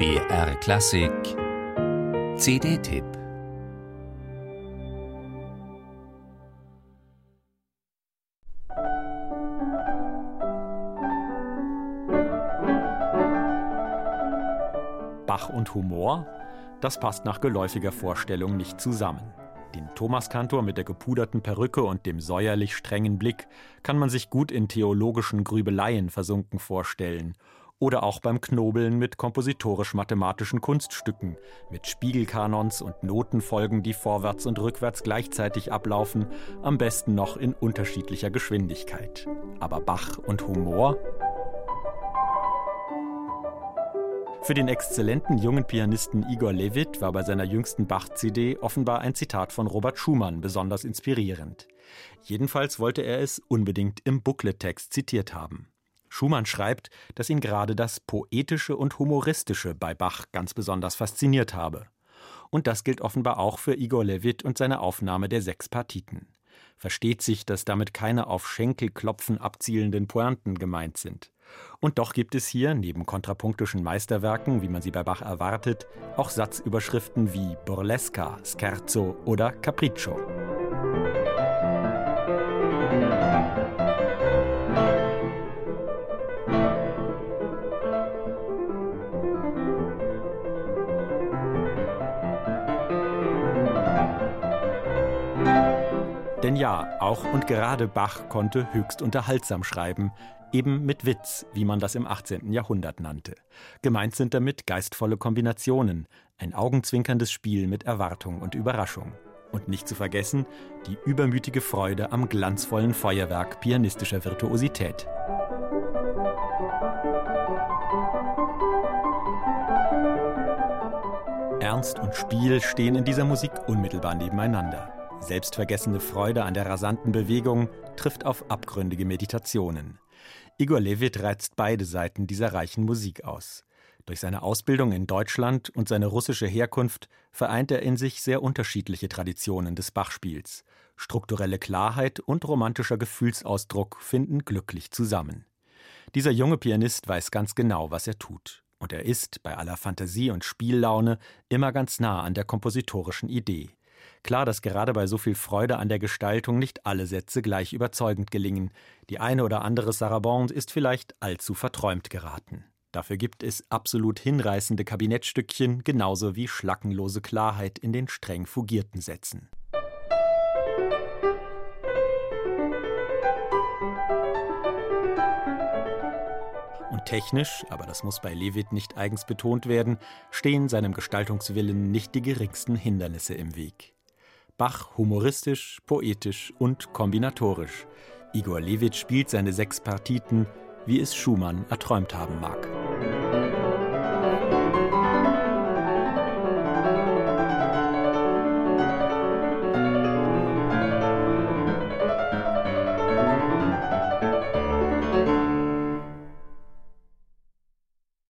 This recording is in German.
BR Klassik CD-Tipp Bach und Humor? Das passt nach geläufiger Vorstellung nicht zusammen. Den Thomaskantor mit der gepuderten Perücke und dem säuerlich strengen Blick kann man sich gut in theologischen Grübeleien versunken vorstellen oder auch beim Knobeln mit kompositorisch-mathematischen Kunststücken, mit Spiegelkanons und Notenfolgen, die vorwärts und rückwärts gleichzeitig ablaufen, am besten noch in unterschiedlicher Geschwindigkeit. Aber Bach und Humor? Für den exzellenten jungen Pianisten Igor Levit war bei seiner jüngsten Bach-CD offenbar ein Zitat von Robert Schumann besonders inspirierend. Jedenfalls wollte er es unbedingt im Booklet-Text zitiert haben. Schumann schreibt, dass ihn gerade das Poetische und Humoristische bei Bach ganz besonders fasziniert habe. Und das gilt offenbar auch für Igor Levit und seine Aufnahme der sechs Partiten. Versteht sich, dass damit keine auf Schenkelklopfen abzielenden Pointen gemeint sind. Und doch gibt es hier, neben kontrapunktischen Meisterwerken, wie man sie bei Bach erwartet, auch Satzüberschriften wie Burlesca, Scherzo oder Capriccio. Denn ja, auch und gerade Bach konnte höchst unterhaltsam schreiben, eben mit Witz, wie man das im 18. Jahrhundert nannte. Gemeint sind damit geistvolle Kombinationen, ein augenzwinkerndes Spiel mit Erwartung und Überraschung. Und nicht zu vergessen, die übermütige Freude am glanzvollen Feuerwerk pianistischer Virtuosität. Ernst und Spiel stehen in dieser Musik unmittelbar nebeneinander. Selbstvergessene Freude an der rasanten Bewegung trifft auf abgründige Meditationen. Igor Levit reizt beide Seiten dieser reichen Musik aus. Durch seine Ausbildung in Deutschland und seine russische Herkunft vereint er in sich sehr unterschiedliche Traditionen des Bachspiels. Strukturelle Klarheit und romantischer Gefühlsausdruck finden glücklich zusammen. Dieser junge Pianist weiß ganz genau, was er tut. Und er ist, bei aller Fantasie und Spiellaune, immer ganz nah an der kompositorischen Idee. Klar, dass gerade bei so viel Freude an der Gestaltung nicht alle Sätze gleich überzeugend gelingen. Die eine oder andere Sarabande ist vielleicht allzu verträumt geraten. Dafür gibt es absolut hinreißende Kabinettstückchen, genauso wie schlackenlose Klarheit in den streng fugierten Sätzen. Und technisch, aber das muss bei Levit nicht eigens betont werden, stehen seinem Gestaltungswillen nicht die geringsten Hindernisse im Weg. Bach humoristisch, poetisch und kombinatorisch. Igor Levit spielt seine sechs Partiten, wie es Schumann erträumt haben mag.